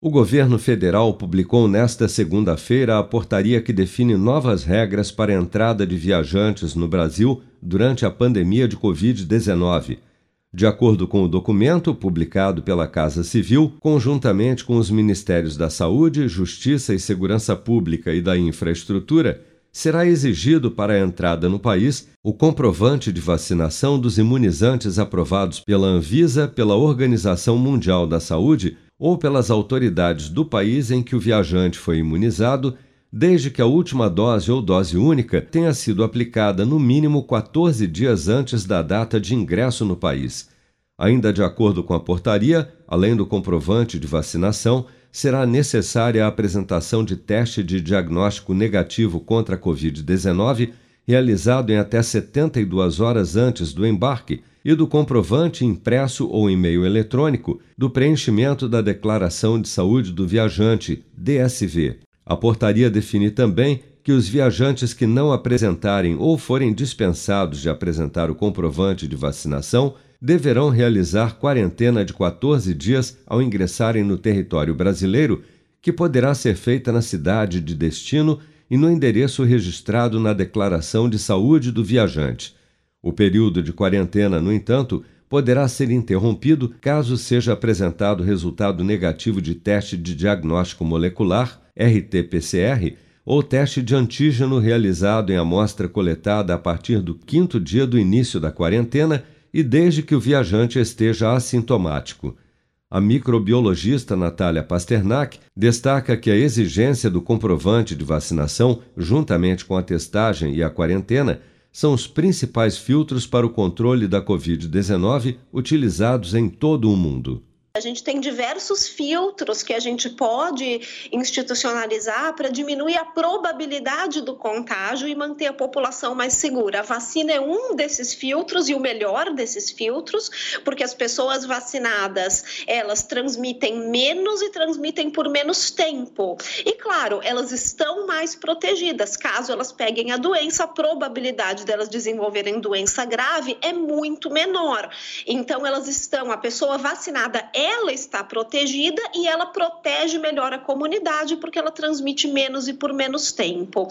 O governo federal publicou nesta segunda-feira a portaria que define novas regras para a entrada de viajantes no Brasil durante a pandemia de Covid-19. De acordo com o documento publicado pela Casa Civil, conjuntamente com os Ministérios da Saúde, Justiça e Segurança Pública e da Infraestrutura, será exigido para a entrada no país o comprovante de vacinação dos imunizantes aprovados pela Anvisa, pela Organização Mundial da Saúde ou pelas autoridades do país em que o viajante foi imunizado, desde que a última dose ou dose única tenha sido aplicada no mínimo 14 dias antes da data de ingresso no país. Ainda de acordo com a portaria, além do comprovante de vacinação, será necessária a apresentação de teste de diagnóstico negativo contra a Covid-19 realizado em até 72 horas antes do embarque e do comprovante impresso ou e-mail eletrônico do preenchimento da Declaração de Saúde do Viajante, DSV. A portaria define também que os viajantes que não apresentarem ou forem dispensados de apresentar o comprovante de vacinação deverão realizar quarentena de 14 dias ao ingressarem no território brasileiro, que poderá ser feita na cidade de destino e no endereço registrado na Declaração de Saúde do Viajante. O período de quarentena, no entanto, poderá ser interrompido caso seja apresentado resultado negativo de teste de diagnóstico molecular, RT-PCR, ou teste de antígeno realizado em amostra coletada a partir do quinto dia do início da quarentena e desde que o viajante esteja assintomático. A microbiologista Natália Pasternak destaca que a exigência do comprovante de vacinação, juntamente com a testagem e a quarentena, são os principais filtros para o controle da Covid-19 utilizados em todo o mundo. A gente tem diversos filtros que a gente pode institucionalizar para diminuir a probabilidade do contágio e manter a população mais segura. A vacina é um desses filtros e o melhor desses filtros, porque as pessoas vacinadas, elas transmitem menos e transmitem por menos tempo. E claro, elas estão mais protegidas. Caso elas peguem a doença, a probabilidade delas desenvolverem doença grave é muito menor. Então elas estão, a pessoa vacinada é ela está protegida e ela protege melhor a comunidade porque ela transmite menos e por menos tempo.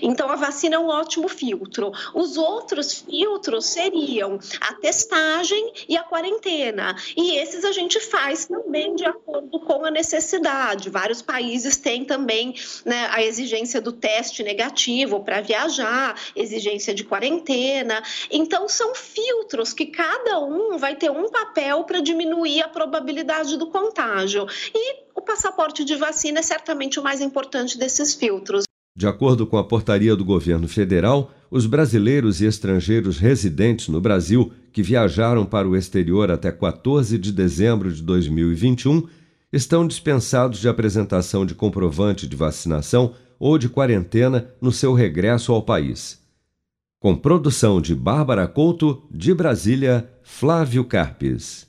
Então, a vacina é um ótimo filtro. Os outros filtros seriam a testagem e a quarentena. E esses a gente faz também de acordo com a necessidade. Vários países têm também né, a exigência do teste negativo para viajar, exigência de quarentena. Então, são filtros que cada um vai ter um papel para diminuir a probabilidade probabilidade do contágio. E o passaporte de vacina é certamente o mais importante desses filtros. De acordo com a portaria do governo federal, os brasileiros e estrangeiros residentes no Brasil que viajaram para o exterior até 14 de dezembro de 2021 estão dispensados de apresentação de comprovante de vacinação ou de quarentena no seu regresso ao país. Com produção de Bárbara Couto, de Brasília, Flávio Carpes.